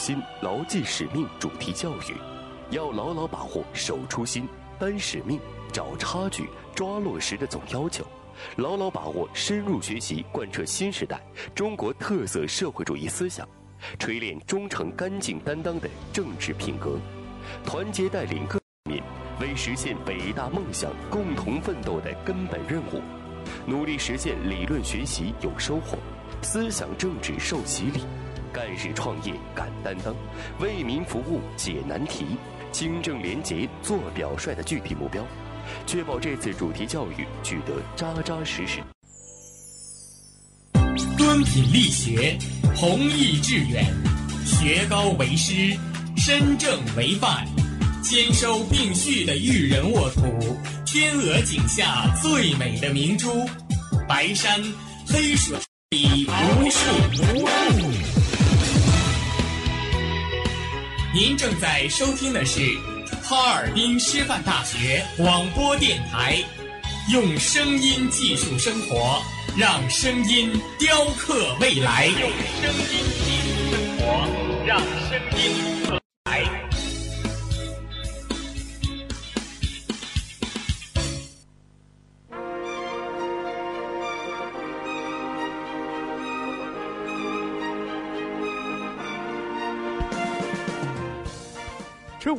心，牢记使命主题教育，要牢牢把握守初心、担使命、找差距、抓落实的总要求，牢牢把握深入学习贯彻新时代中国特色社会主义思想，锤炼忠诚干净担当的政治品格，团结带领各民为实现伟大梦想共同奋斗的根本任务，努力实现理论学习有收获，思想政治受洗礼。干事创业敢担当，为民服务解难题，清正廉洁做表率的具体目标，确保这次主题教育取得扎扎实实。敦品力学，弘毅致远，学高为师，身正为范，兼收并蓄的育人沃土，天鹅颈下最美的明珠，白山黑水里无数无数。您正在收听的是哈尔滨师范大学广播电台，用声音技术生活，让声音雕刻未来。用声音技术生活，让声音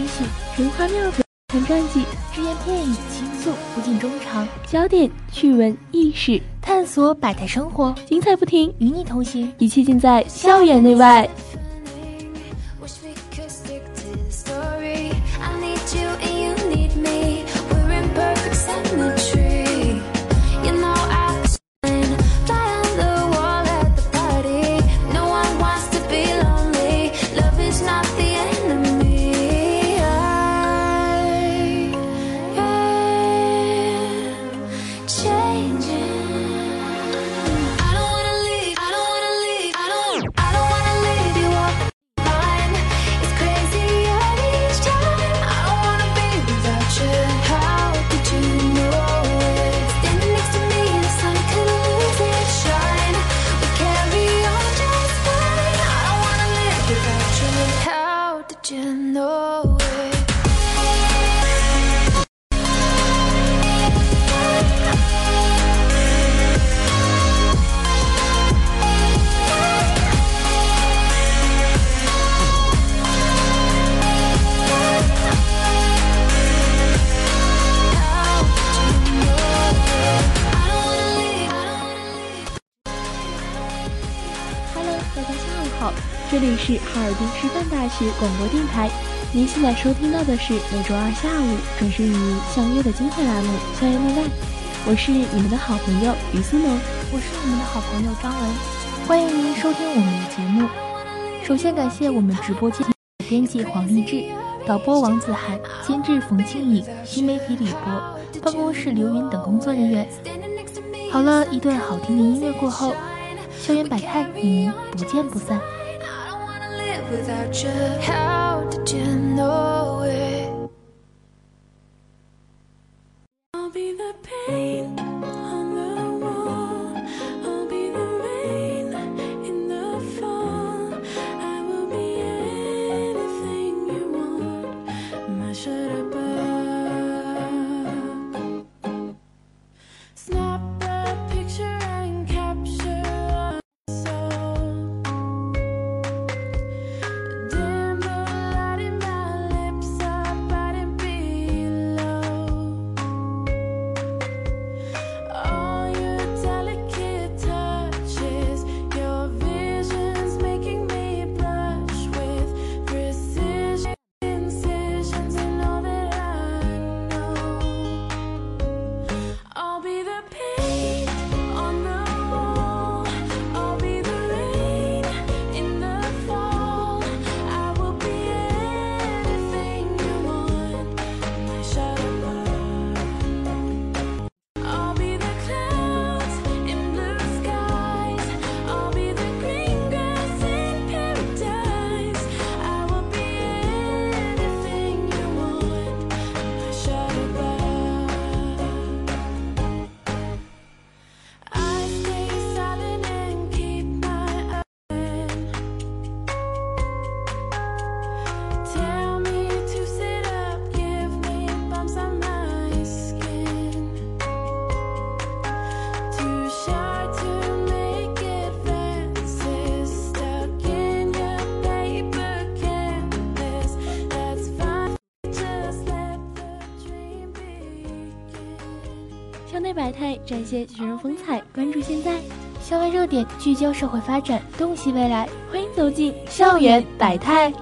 期许，神花妙笔，成传记，只言片语，倾诉不尽衷肠，焦点趣闻轶事，探索百态生活，精彩不停，与你同行，一切尽在校园内外。广播电台。您现在收听到的是每周二下午准时与您相约的精彩栏目《校园内外》，我是你们的好朋友于思萌，我是你们的好朋友张文，欢迎您收听我们的节目。首先感谢我们直播间编辑黄立志、导播王子涵、监制冯庆颖、新媒体李博、办公室刘云等工作人员。好了一段好听的音乐过后，校园百态与您不见不散。Without you. How did you know it? I'll be the pain 展现学生风采，关注现在，校外热点聚焦社会发展，洞悉未来。欢迎走进校园百态。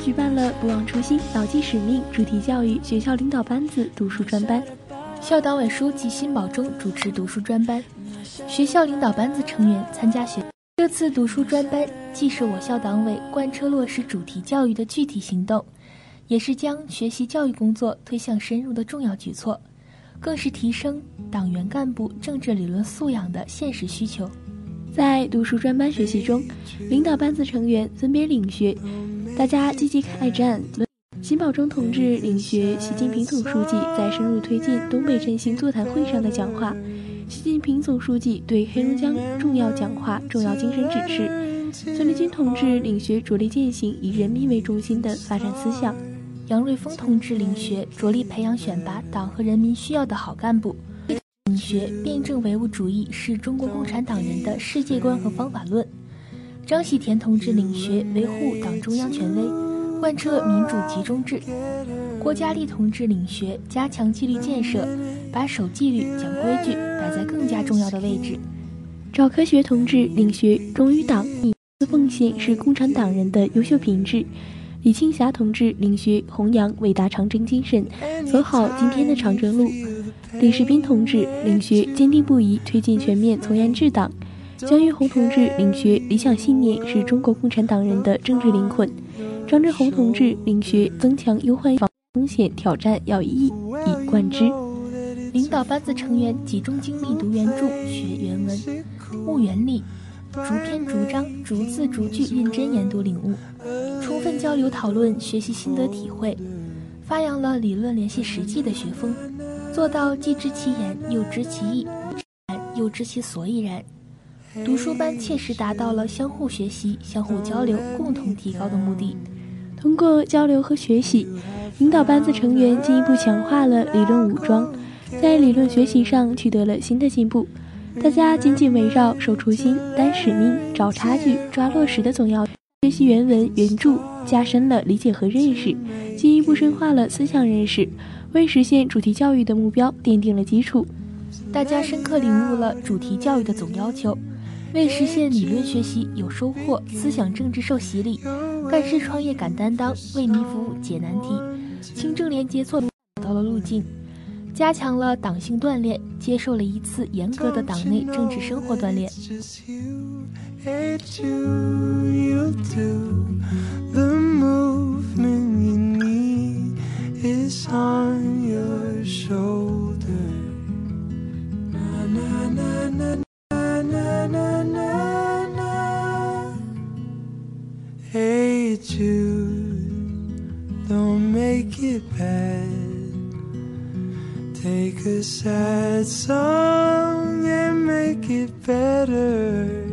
举办了“不忘初心，牢记使命”主题教育学校领导班子读书专班。校党委书记辛保忠主持读书专班，学校领导班子成员参加学。这次读书专班既是我校党委贯彻落实主题教育的具体行动，也是将学习教育工作推向深入的重要举措，更是提升党员干部政治理论素养的现实需求。在读书专班学习中，领导班子成员分别领学，大家积极开展。辛保忠同志领学习近平总书记在深入推进东北振兴座谈会上的讲话，习近平总书记对黑龙江重要讲话、重要精神指示。孙立军同志领学着力践行以人民为中心的发展思想。杨瑞峰同志领学着力培养选拔党和人民需要的好干部。领学辩证唯物主义是中国共产党人的世界观和方法论。张喜田同志领学维护党中央权威，贯彻民主集中制。郭嘉丽同志领学加强纪律建设，把守纪律、讲规矩摆在更加重要的位置。赵科学同志领学忠于党，以奉献是共产党人的优秀品质。李庆霞同志领学弘扬伟大长征精神，走好今天的长征路。李世斌同志领学坚定不移推进全面从严治党。江玉红同志领学理想信念是中国共产党人的政治灵魂。张志宏同志领学增强忧患防风险挑战要一以贯之。领导班子成员集中精力读原著、学原文，悟原理，逐篇逐章、逐字逐句认真研读领悟，充分交流讨论学习心得体会，发扬了理论联系实际的学风，做到既知其言又知其意，又知其所以然。读书班切实达到了相互学习、相互交流、共同提高的目的。通过交流和学习，领导班子成员进一步强化了理论武装，在理论学习上取得了新的进步。大家紧紧围绕守初心、担使命、找差距、抓落实的总要学习原文原著，加深了理解和认识，进一步深化了思想认识，为实现主题教育的目标奠定了基础。大家深刻领悟了主题教育的总要求。为实现理论学习有收获，思想政治受洗礼，干事创业敢担当，为民服务解难题，清正廉洁做到了路径，加强了党性锻炼，接受了一次严格的党内政治生活锻炼。Is on your shoulder. Na na na na na na na na. You, don't make it bad. Take a sad song and make it better.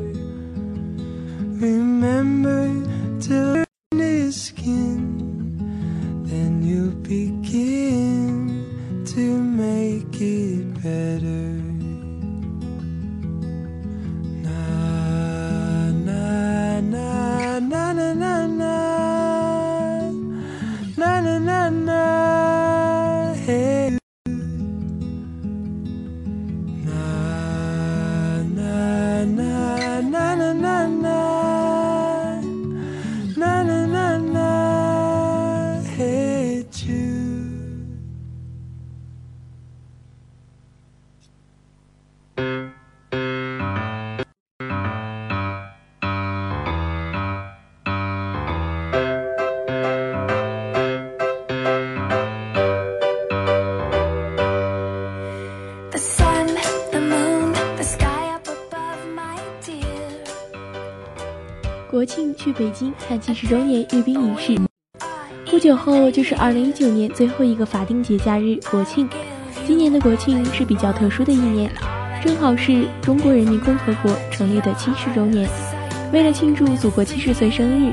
去北京看七十周年阅兵仪式。不久后就是二零一九年最后一个法定节假日国庆。今年的国庆是比较特殊的一年，正好是中国人民共和国成立的七十周年。为了庆祝祖国七十岁生日，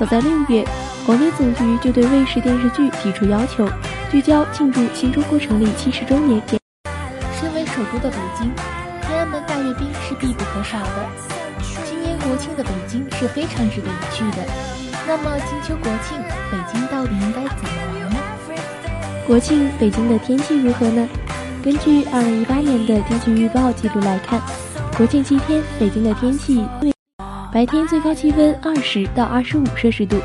早在六月，广电总局就对卫视电视剧提出要求，聚焦庆祝新中国成立七十周年。身为首都的北京，天安门大阅兵是必不可少的。国庆的北京是非常值得一去的。那么金秋国庆，北京到底应该怎么玩呢？国庆北京的天气如何呢？根据二零一八年的天气预报记录来看，国庆七天北京的天气，白天最高气温二十到二十五摄氏度，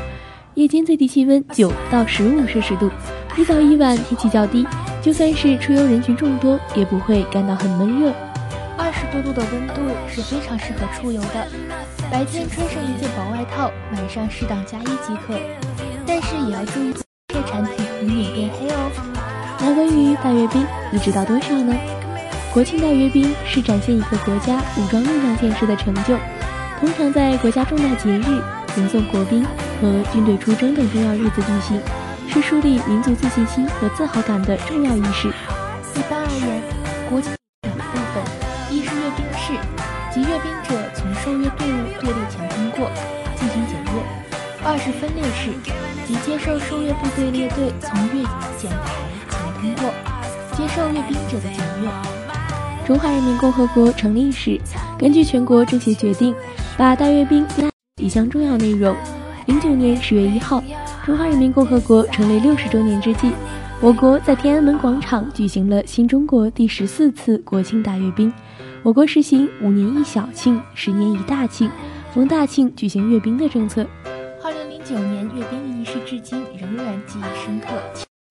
夜间最低气温九到十五摄氏度，一早一晚天气较低，就算是出游人群众多，也不会感到很闷热。多度的温度是非常适合出游的，白天穿上一件薄外套，晚上适当加衣即可。但是也要注意这些产品以免变黑哦。那关于大阅兵，你知道多少呢？国庆大阅兵是展现一个国家武装力量建设的成就，通常在国家重大节日、迎送国宾和军队出征等重要日子举行，是树立民族自信心和自豪感的重要仪式。一般而言，国庆即阅兵者从受阅队伍队列前通过，进行检阅；二是分列式，即接受受阅部队列队从阅检台前通过，接受阅兵者的检阅。中华人民共和国成立时，根据全国政协决定，把大阅兵纳一项重要内容。零九年十月一号，中华人民共和国成立六十周年之际，我国在天安门广场举行了新中国第十四次国庆大阅兵。我国实行五年一小庆、十年一大庆，逢大庆举行阅兵的政策。二零零九年阅兵仪式至今仍然记忆深刻。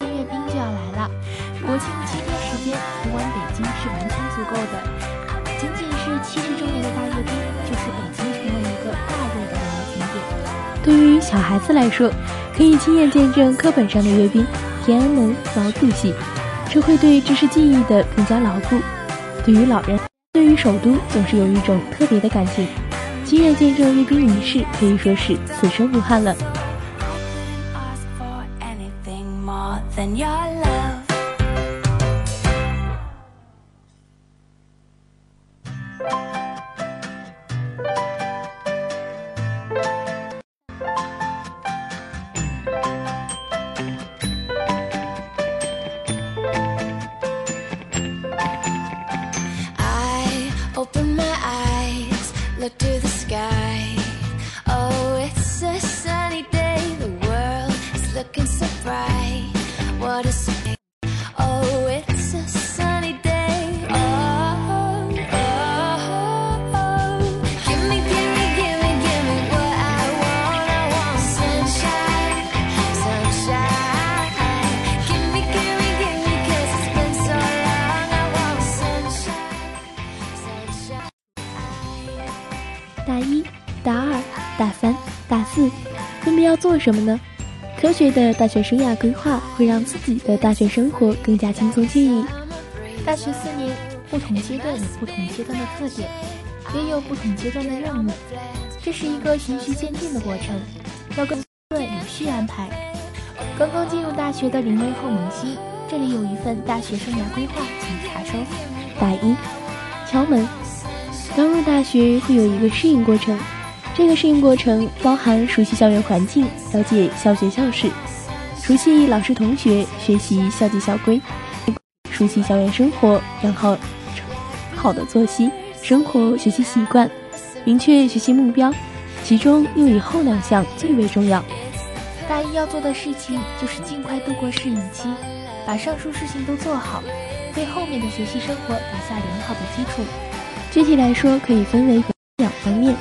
阅兵就要来了，国庆七天时间游玩北京是完全足够的。仅仅是七十周年的大阅兵，就是北京成为一个大热的旅游景点。对于小孩子来说，可以亲眼见证课本上的阅兵、天安门、毛主席，这会对知识记忆的更加牢固。对于老人，对于首都总是有一种特别的感情。亲眼见证阅兵仪式，可以说是此生无憾了。什么呢？科学的大学生涯规划会让自己的大学生活更加轻松惬意。大学四年，不同阶段有不同阶段的特点，也有不同阶段的任务，这是一个循序渐进的过程，要更对有序安排。刚刚进入大学的零零后萌新，这里有一份大学生涯规划，请查收。大一，敲门。刚入大学会有一个适应过程，这个适应过程包含熟悉校园环境，了解校学校事，熟悉老师同学，学习校纪校规，熟悉校园生活，养好好的作息、生活、学习习惯，明确学习目标，其中又以后两项最为重要。大一要做的事情就是尽快度过适应期，把上述事情都做好，为后面的学习生活打下良好的基础。具体来说，可以分为两方面。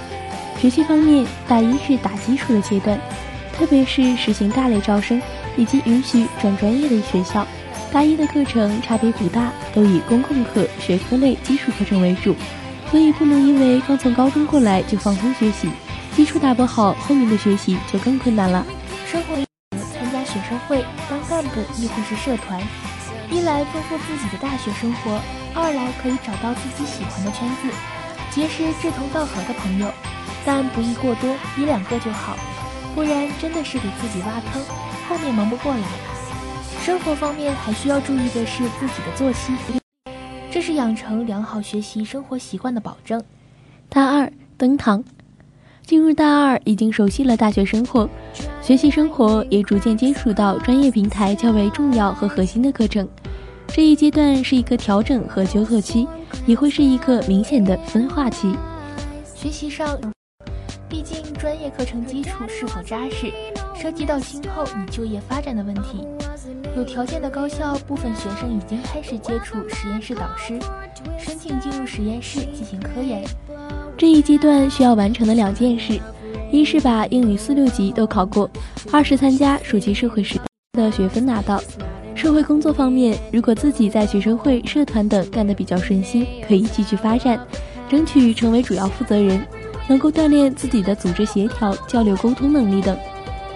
学习方面，大一是打基础的阶段，特别是实行大类招生以及允许转专业的学校。大一的课程差别不大，都以公共课、学科类基础课程为主，所以不能因为刚从高中过来就放松学习，基础打不好，后面的学习就更困难了。生活参加学生会、当干部亦或是社团，一来丰富自己的大学生活，二来可以找到自己喜欢的圈子，结识志同道合的朋友，但不宜过多，一两个就好，不然真的是给自己挖坑，后面忙不过来。生活方面还需要注意的是自己的作息，这是养成良好学习生活习惯的保证。大二登堂，进入大二已经熟悉了大学生活，学习生活也逐渐接触到专业平台较为重要和核心的课程。这一阶段是一个调整和纠错期，也会是一个明显的分化期。学习上，毕竟专业课程基础是否扎实，涉及到今后你就业发展的问题。有条件的高校，部分学生已经开始接触实验室导师，申请进入实验室进行科研。这一阶段需要完成的两件事，一是把英语四六级都考过，二是参加暑期社会实的学分拿到。社会工作方面，如果自己在学生会、社团等干得比较顺心，可以继续发展，争取成为主要负责人，能够锻炼自己的组织协调、交流沟通能力等。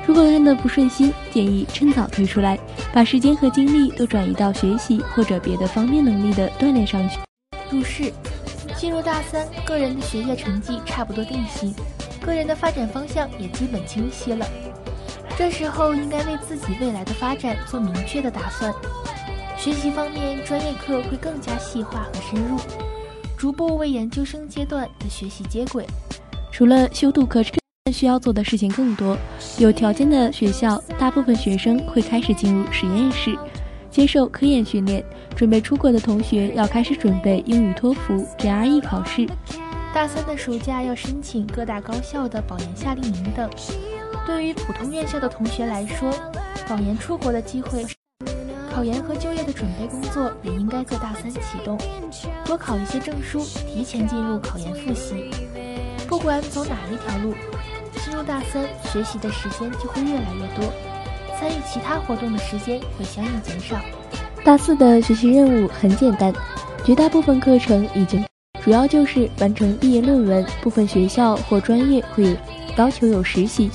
如果干得不顺心，建议趁早退出来，把时间和精力都转移到学习或者别的方面能力的锻炼上去。入试，进入大三，个人的学业成绩差不多定型，个人的发展方向也基本清晰了。这时候应该为自己未来的发展做明确的打算。学习方面，专业课会更加细化和深入，逐步为研究生阶段的学习接轨。除了修读课程，需要做的事情更多。有条件的学校，大部分学生会开始进入实验室，接受科研训练。准备出国的同学要开始准备英语托福、GRE 考试。大三的暑假要申请各大高校的保研夏令营等。对于普通院校的同学来说，保研出国的机会，考研和就业的准备工作也应该在大三启动，多考一些证书，提前进入考研复习。不管走哪一条路，进入大三，学习的时间就会越来越多，参与其他活动的时间会相应减少。大四的学习任务很简单，绝大部分课程已经，主要就是完成毕业论文。部分学校或专业会要求有实习，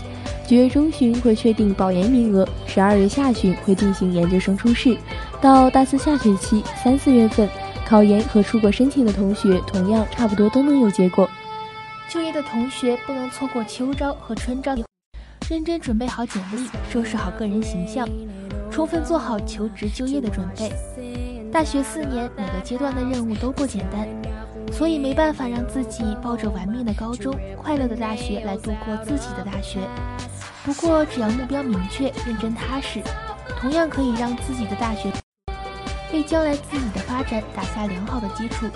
九月中旬会确定保研名额，十二月下旬会进行研究生初试，到大四下学期三四月份，考研和出国申请的同学同样差不多都能有结果。就业的同学不能错过秋招和春招，认真准备好简历，收拾好个人形象，充分做好求职就业的准备。大学四年，每个阶段的任务都不简单，所以没办法让自己抱着玩命的高中、快乐的大学来度过自己的大学。不过，只要目标明确、认真踏实，同样可以让自己的大学为将来自己的发展打下良好的基础。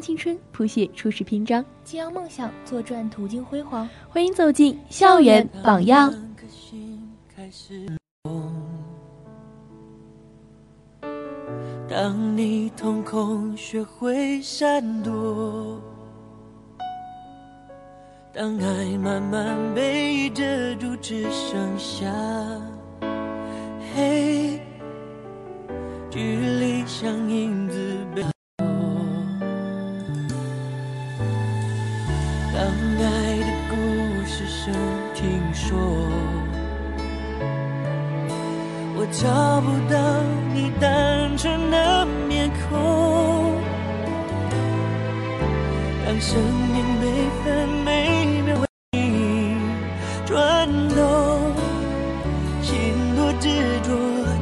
青春，谱写初始篇章。激扬梦想，作传途经辉煌。欢迎走进校园榜样。当你瞳孔学会闪躲，当爱慢慢被遮住，只剩下黑，距离像影子找不到你单纯的面孔。当生命每分每秒为你转动，心多执着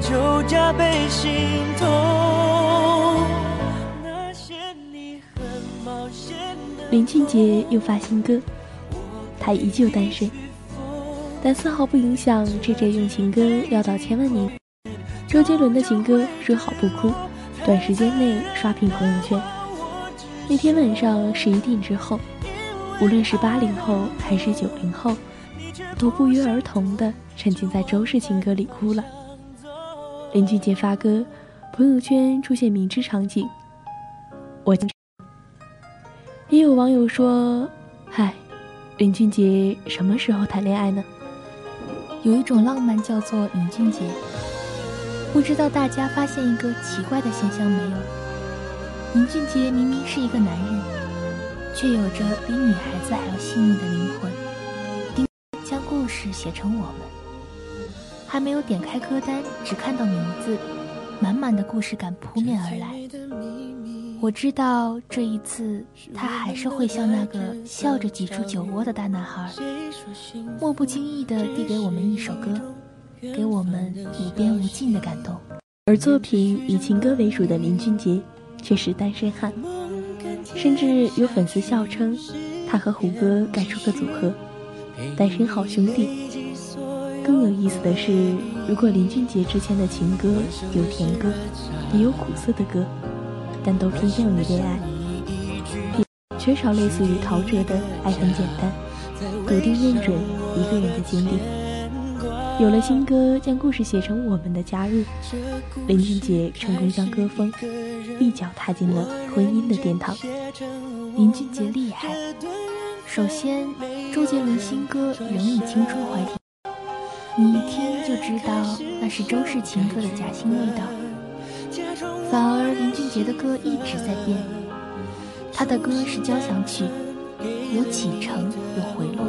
就加倍心痛。那些你很冒险的林俊杰又发新歌，他依旧单身，但丝毫不影响 JJ 用情歌撂倒千万年。周杰伦的情歌说好不哭，短时间内刷屏朋友圈。那天晚上十一点之后，无论是八零后还是九零后，都不约而同的沉浸在周氏情歌里哭了。林俊杰发歌，朋友圈出现明知场景，我也有网友说：“嗨，林俊杰什么时候谈恋爱呢？”有一种浪漫叫做林俊杰。不知道大家发现一个奇怪的现象没有？林俊杰明明是一个男人，却有着比女孩子还要细腻的灵魂，丁将故事写成我们。还没有点开歌单，只看到名字，满满的故事感扑面而来。我知道这一次他还是会像那个笑着挤出酒窝的大男孩，莫不经意地递给我们一首歌，给我们无边无尽的感动。而作品以情歌为主的林俊杰却是单身汉，甚至有粉丝笑称他和胡歌该出个组合，单身好兄弟。更有意思的是，如果林俊杰之前的情歌有甜歌，也有苦涩的歌，但都偏向于恋爱，缺少类似于陶喆的“爱很简单”，笃定认准一个人的坚定。有了新歌，将故事写成我们的加入，林俊杰成功将歌风一脚踏进了婚姻的殿堂。林俊杰厉害。首先，周杰伦新歌仍以青春怀，你一听就知道那是周氏情歌的夹心味道。反而林俊杰的歌一直在变，他的歌是交响曲，有启程，有回落，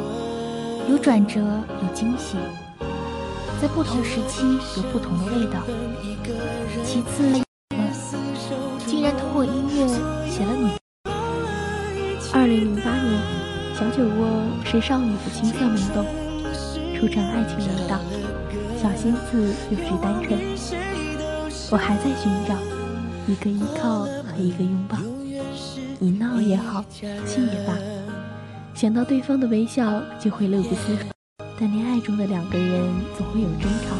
有转折，有惊喜，在不同时期有不同的味道。其次，竟然通过音乐写了你。二零零八年，《小酒窝》是少女的青涩萌动，初尝爱情味道，小心思又是单纯。我还在寻找一个依靠和一个拥抱，你闹也好，气也罢，想到对方的微笑就会乐不思蜀。但恋爱中的两个人总会有争吵，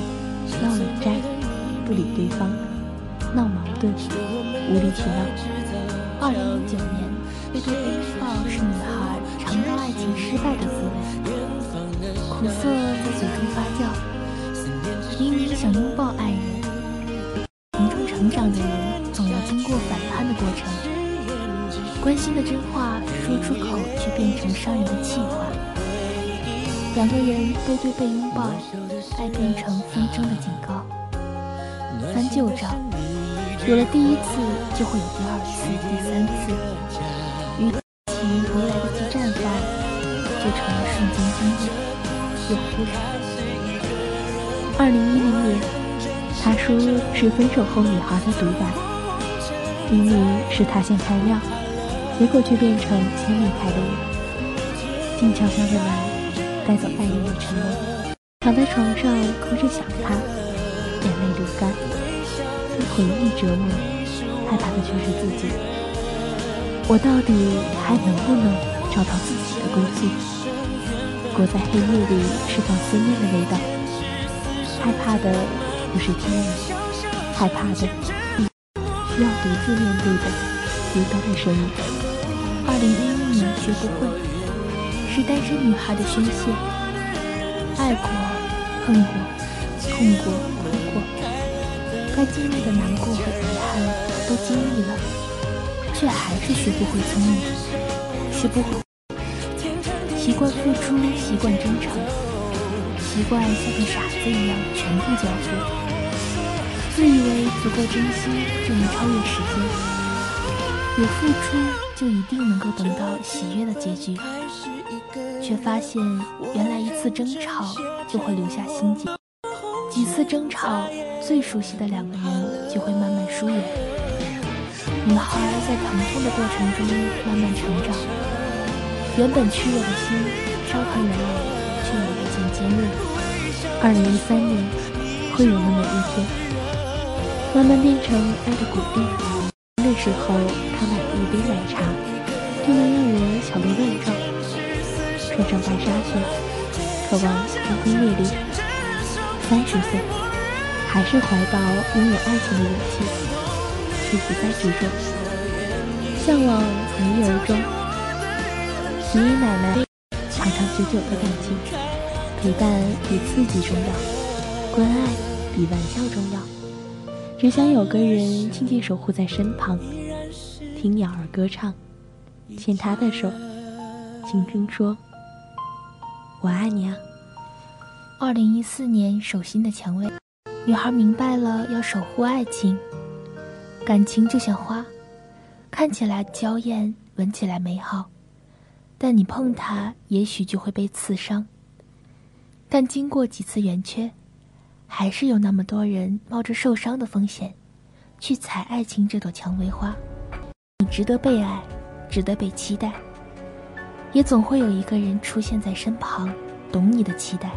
闹冷战，不理对方，闹矛盾，无理取闹。二零零九年，被对背拥抱是女孩尝到爱情失败的滋味，苦涩在嘴中发酵。明明想拥抱爱人，从中成长的人的真话说出口，却变成伤人的气话。两个人背对背拥抱，爱变成纷争的警告。翻旧账，有了第一次，就会有第二次、第三次。与其没来得及绽放，就成了瞬间经历，又忽然。二零一零年，他说是分手后女孩的独白，明明是他先开亮，结果却变成先离开的人。静悄悄的来。带走爱人的承诺，躺在床上哭着想他，眼泪流干，被回忆折磨，害怕的却是自己。我到底还能不能找到自己的归宿？裹在黑夜里释放思念的味道，害怕的不是天意，害怕的需要独自面对的孤单的生命。二零一一年学不会。是单身女孩的宣泄，爱过、恨过、痛过、哭过，该经历的难过和遗憾都经历了，却还是学不会聪明，学不会习惯付出，习惯真诚，习惯像个傻子一样全部交付，自以为足够珍惜就能超越时间，有付出就一定能够等到喜悦的结局。却发现，原来一次争吵就会留下心结，几次争吵，最熟悉的两个人就会慢慢疏远。女孩在疼痛的过程中慢慢成长，原本炽热的心，伤痕累累，却也日渐坚韧。二零一三年，会有那么一天，慢慢变成爱的鼓励。那时候，他买了一杯奶茶，就能让人小鹿乱撞。穿上白纱裙，渴望轰轰烈烈。三十岁，还是怀抱拥有爱情的勇气，却不再执着，向往从一而终。爷爷奶奶长长久久的感情，陪伴比刺激重要，关爱比玩笑重要。只想有个人静静守护在身旁，听鸟儿歌唱，牵他的手，轻声说。我爱你啊！二零一四年手心的蔷薇，女孩明白了要守护爱情。感情就像花，看起来娇艳，闻起来美好，但你碰它，也许就会被刺伤。但经过几次圆缺，还是有那么多人冒着受伤的风险，去采爱情这朵蔷薇花。你值得被爱，值得被期待。也总会有一个人出现在身旁，懂你的期待。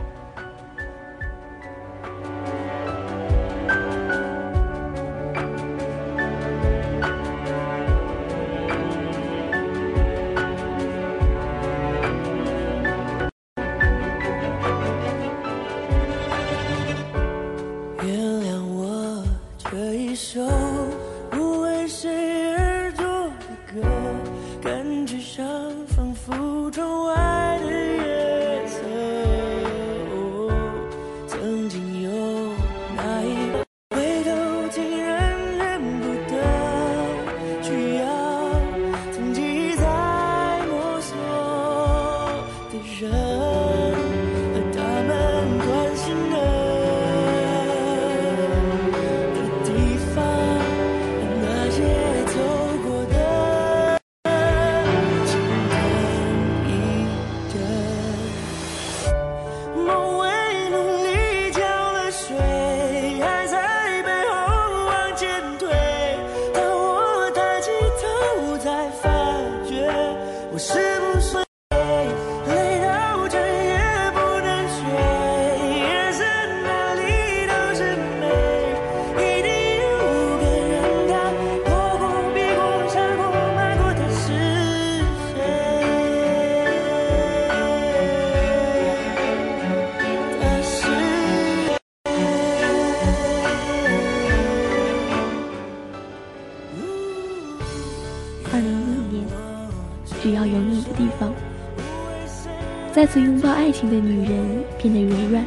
次拥抱爱情的女人变得柔软。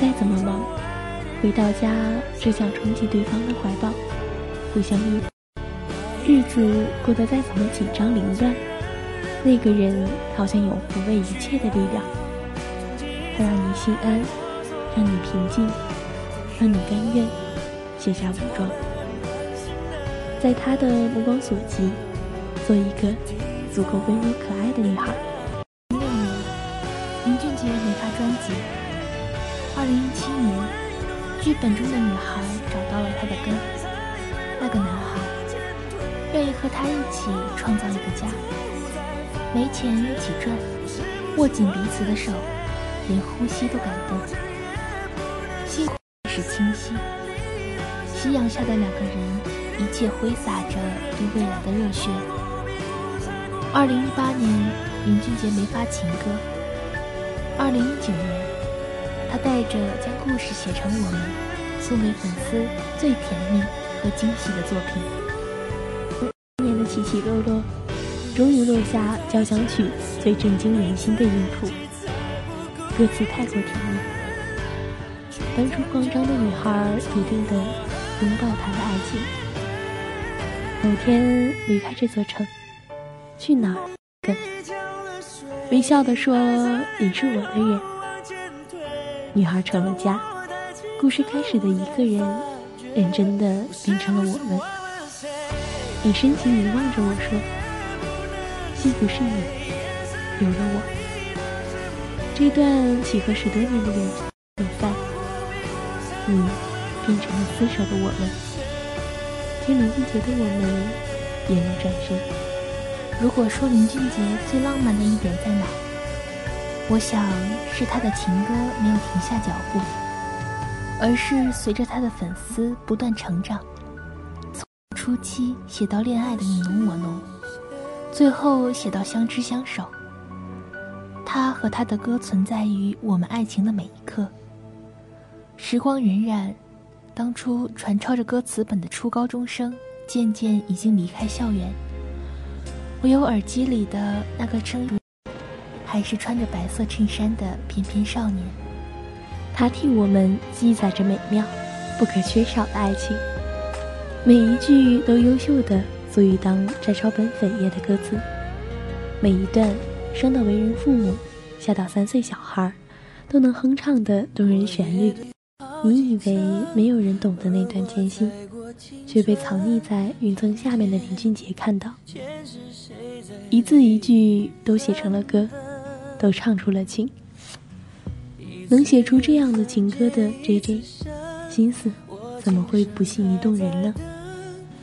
再怎么忙，回到家只想冲进对方的怀抱，互相依。日子过得再怎么紧张凌乱，那个人好像有抚慰一切的力量。他让你心安，让你平静，让你甘愿卸下武装，在他的目光所及，做一个足够温柔可爱的女孩。没发专辑。二零一七年，剧本中的女孩找到了她的根，那个男孩愿意和她一起创造一个家，没钱一起赚，握紧彼此的手，连呼吸都感动。星空是清晰，夕阳下的两个人，一切挥洒着对未来的热血。二零一八年，林俊杰没发情歌。二零一九年，他带着将故事写成我们，送给粉丝最甜蜜和惊喜的作品。今年的起起落落，终于落下交响曲最震惊人心的音符。歌词太过甜蜜，当初慌张的女孩笃定的拥抱她的爱情。某天离开这座城，去哪儿？跟微笑的说：“你是我的人。”女孩成了家，故事开始的一个人，认真的变成了我们。你深情凝望着我说：“幸福是你，有了我。”这段契合十多年的缘分，你变成了厮守的我们。听林俊杰的我们，也能转身。如果说林俊杰最浪漫的一点在哪，我想是他的情歌没有停下脚步，而是随着他的粉丝不断成长，从初期写到恋爱的你侬我侬，最后写到相知相守。他和他的歌存在于我们爱情的每一刻。时光荏苒，当初传抄着歌词本的初高中生，渐渐已经离开校园。唯有耳机里的那个声音，还是穿着白色衬衫的翩翩少年。他替我们记载着美妙、不可缺少的爱情，每一句都优秀的足以当摘抄本扉页的歌词，每一段生到为人父母，下到三岁小孩，都能哼唱的动人旋律。你以为没有人懂得那段艰辛，却被藏匿在云层下面的林俊杰看到，一字一句都写成了歌，都唱出了情。能写出这样的情歌的 J J，心思怎么会不细腻动人呢？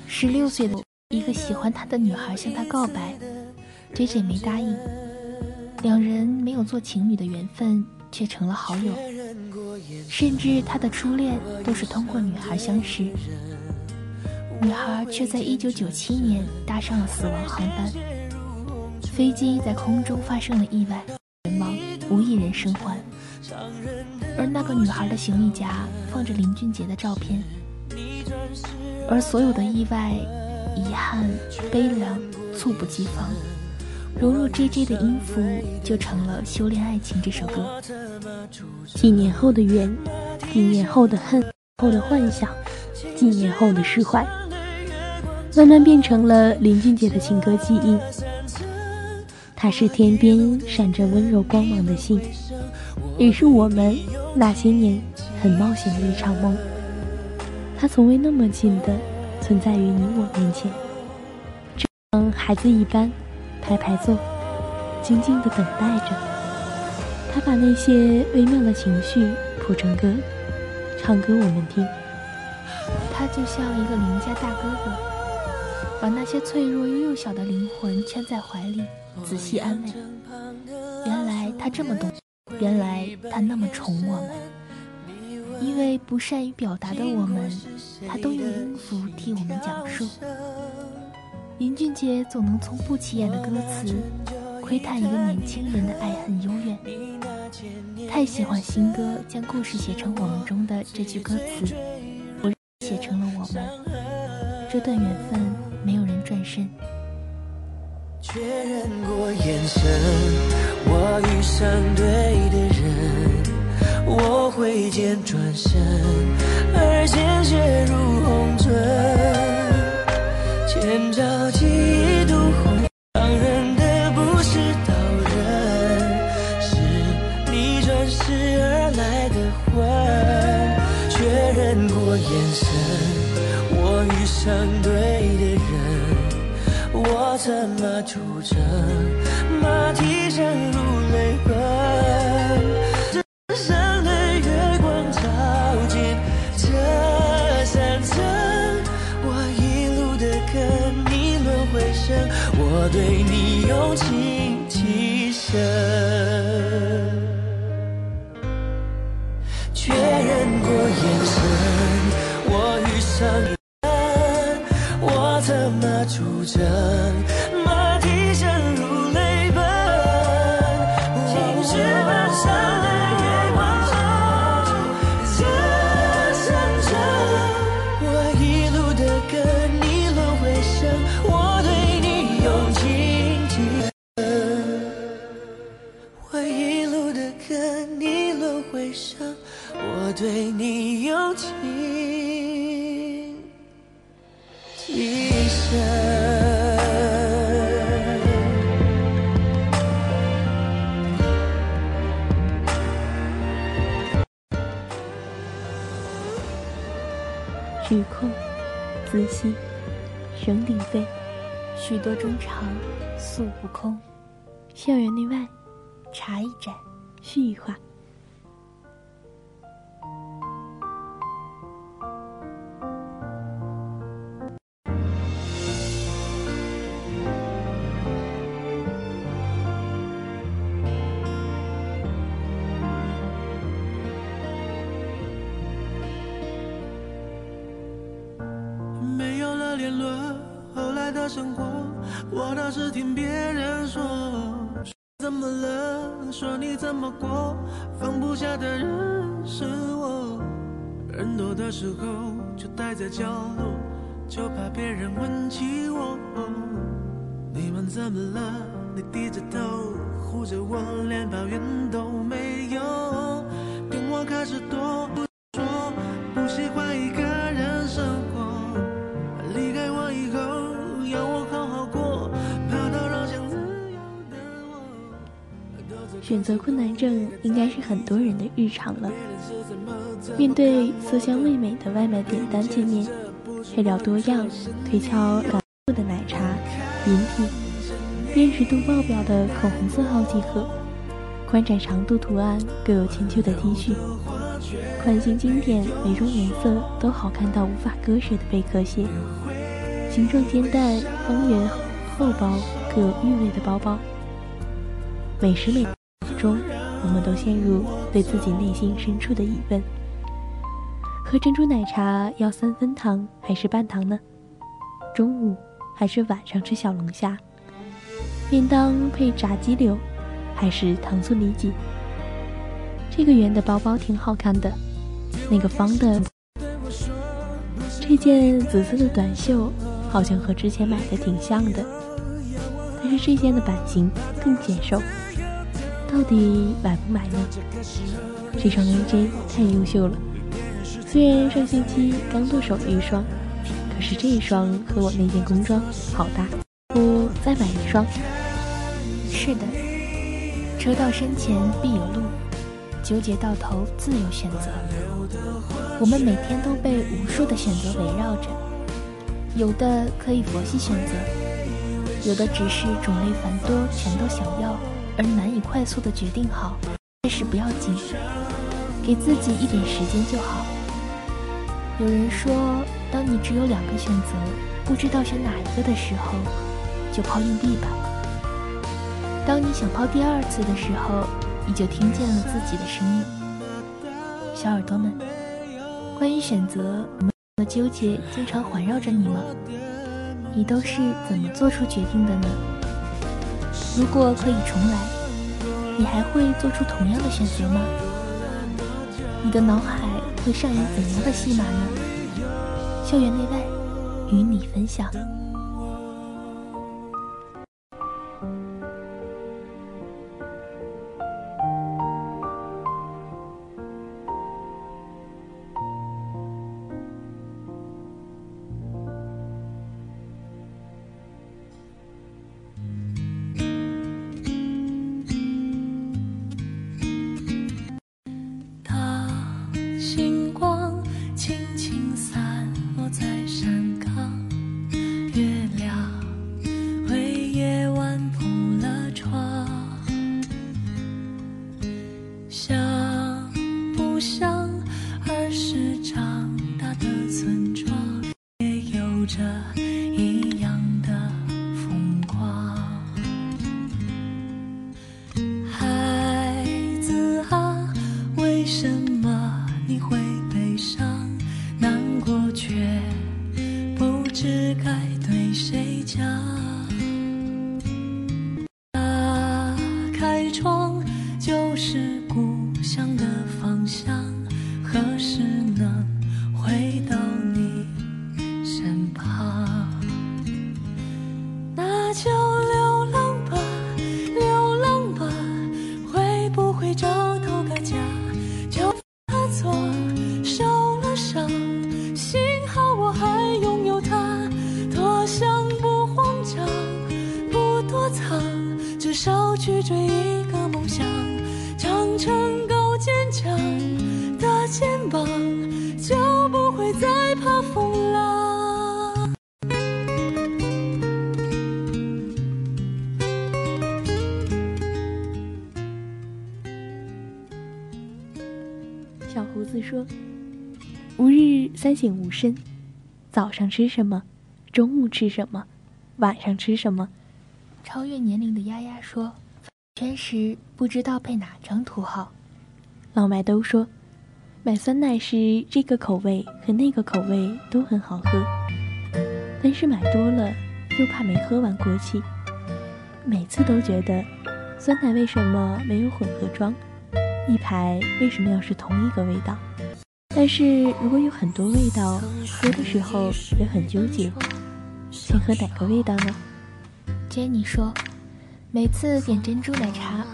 十六岁的一个喜欢他的女孩向他告白，J J 没答应，两人没有做情侣的缘分却成了好友，甚至他的初恋都是通过女孩相识，女孩却在一九九七年搭上了死亡航班，飞机在空中发生了意外，人亡，无一人生还。而那个女孩的行李夹放着林俊杰的照片，而所有的意外、遗憾、悲凉猝不及防，融入 J J 的音符，就成了《修炼爱情》这首歌。几年后的缘，几年后的恨，后的幻想，几年后的释怀，慢慢变成了林俊杰的情歌记忆。他是天边闪着温柔光芒的星，也是我们那些年很冒险的一场梦。他从未那么近的存在于你我面前，像孩子一般，排排坐，静静的等待着。他把那些微妙的情绪谱成歌，唱歌我们听。他就像一个邻家大哥哥，把那些脆弱又幼小的灵魂圈在怀里，仔细安慰。原来他这么懂，原来他那么宠我们。因为不善于表达的我们，他都用音符替我们讲述。林俊杰总能从不起眼的歌词，窥探一个年轻人的爱恨幽怨。太喜欢新歌将故事写成我们中的这句歌词，我写成了我们。这段缘分没有人转身。确认过眼神，我遇上对的人，我挥剑转身，而鲜血如红唇。千朝几度红，伤人的不是刀刃，是你转世而来的魂。确认过眼神，遇上对的人，我策马出征，马蹄声如泪奔。天上的月光照进这山城，我一路的跟你轮回声，我对你多衷肠诉不空。校园内外，茶一盏，叙一话。没有了联络，后来的生活，我倒是听别人说。怎么了？说你怎么过？放不下的人是我。人多的时候就待在角落，就怕别人问起我。你们怎么了？你低着头护着我，连抱怨都没有，跟我开始多选择困难症应该是很多人的日常了。面对色香味美的外卖点单界面，配料多样、推敲感度的奶茶、饮品，辨识度爆表的口红色号几何，宽窄长度图案各有千秋的 T 恤，款型经典，每种颜色都好看到无法割舍的贝壳鞋，形状肩带、方圆、厚薄各有韵味的包包。每时每之中，我们都陷入对自己内心深处的疑问：喝珍珠奶茶要三分糖还是半糖呢？中午还是晚上吃小龙虾？便当配炸鸡柳，还是糖醋里脊？这个圆的包包挺好看的，那个方的，这件紫色的短袖好像和之前买的挺像的，但是这件的版型更显瘦。到底买不买呢？这双 AJ 太优秀了，虽然上星期刚剁手了一双，可是这一双和我那件工装好搭，不再买一双。是的，车到山前必有路，纠结到头自有选择。我们每天都被无数的选择围绕着，有的可以佛系选择，有的只是种类繁多，全都想要。而难以快速的决定好，开始不要紧，给自己一点时间就好。有人说，当你只有两个选择，不知道选哪一个的时候，就抛硬币吧。当你想抛第二次的时候，你就听见了自己的声音。小耳朵们，关于选择，你们的纠结经常环绕着你吗？你都是怎么做出决定的呢？如果可以重来，你还会做出同样的选择吗？你的脑海会上演怎样的戏码呢？校园内外，与你分享。就身，早上吃什么，中午吃什么，晚上吃什么。超越年龄的丫丫说：“全时不知道配哪张图好。”老麦都说，买酸奶时这个口味和那个口味都很好喝，但是买多了又怕没喝完过期。每次都觉得，酸奶为什么没有混合装？一排为什么要是同一个味道？但是如果有很多味道，喝的时候也很纠结，先喝哪个味道呢？Jenny 说：“每次点珍珠奶茶，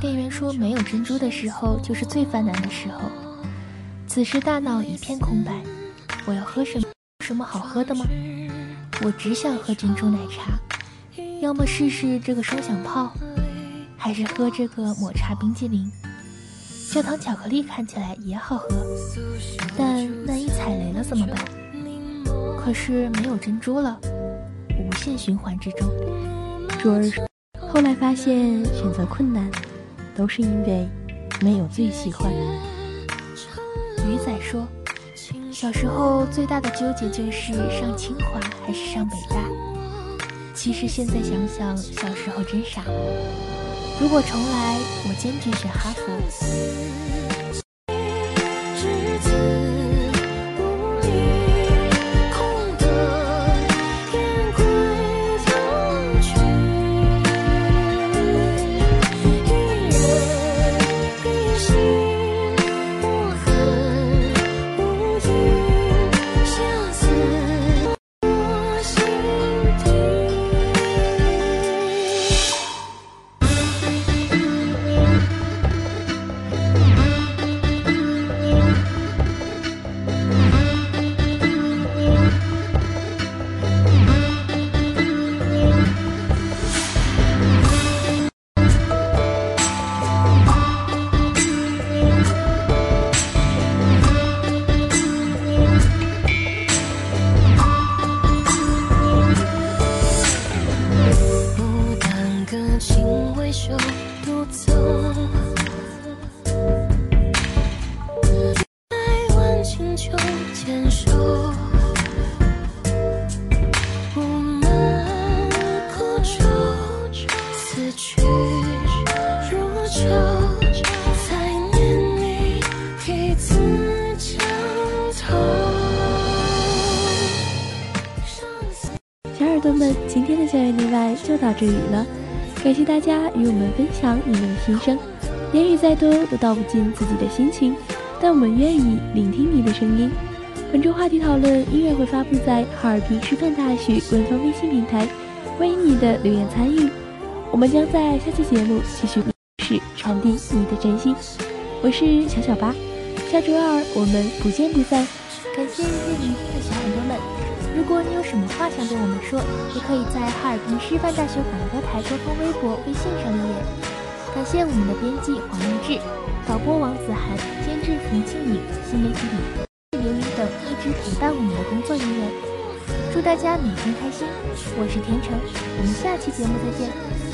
店员说没有珍珠的时候就是最犯难的时候。此时大脑一片空白，我要喝什么？什么好喝的吗？我只想喝珍珠奶茶，要么试试这个双响炮，还是喝这个抹茶冰激凌。焦糖巧克力看起来也好喝，但万一踩雷了怎么办？可是没有珍珠了，无限循环之中。”卓儿说：“后来发现选择困难，都是因为没有最喜欢的。”鱼仔说：“小时候最大的纠结就是上清华还是上北大。其实现在想想，小时候真傻。如果重来，我坚决选哈佛。你们的心声。言语再多都道不尽自己的心情，但我们愿意聆听你的声音。本周话题讨论音乐会发布在哈尔滨师范大学官方微信平台，欢迎你的留言参与。我们将在下期节目继续故事传递你的真心。我是小小八，下周二我们不见不散。感谢愿意聆听的小耳朵们。如果你有什么话想对我们说，也可以在哈尔滨师范大学广播台官方微博、微信上留言。感谢我们的编辑黄丽志、导播王子涵、监制冯庆颖、新媒体李刘玲等一直陪伴我们的工作人员。祝大家每天开心！我是田橙，我们下期节目再见。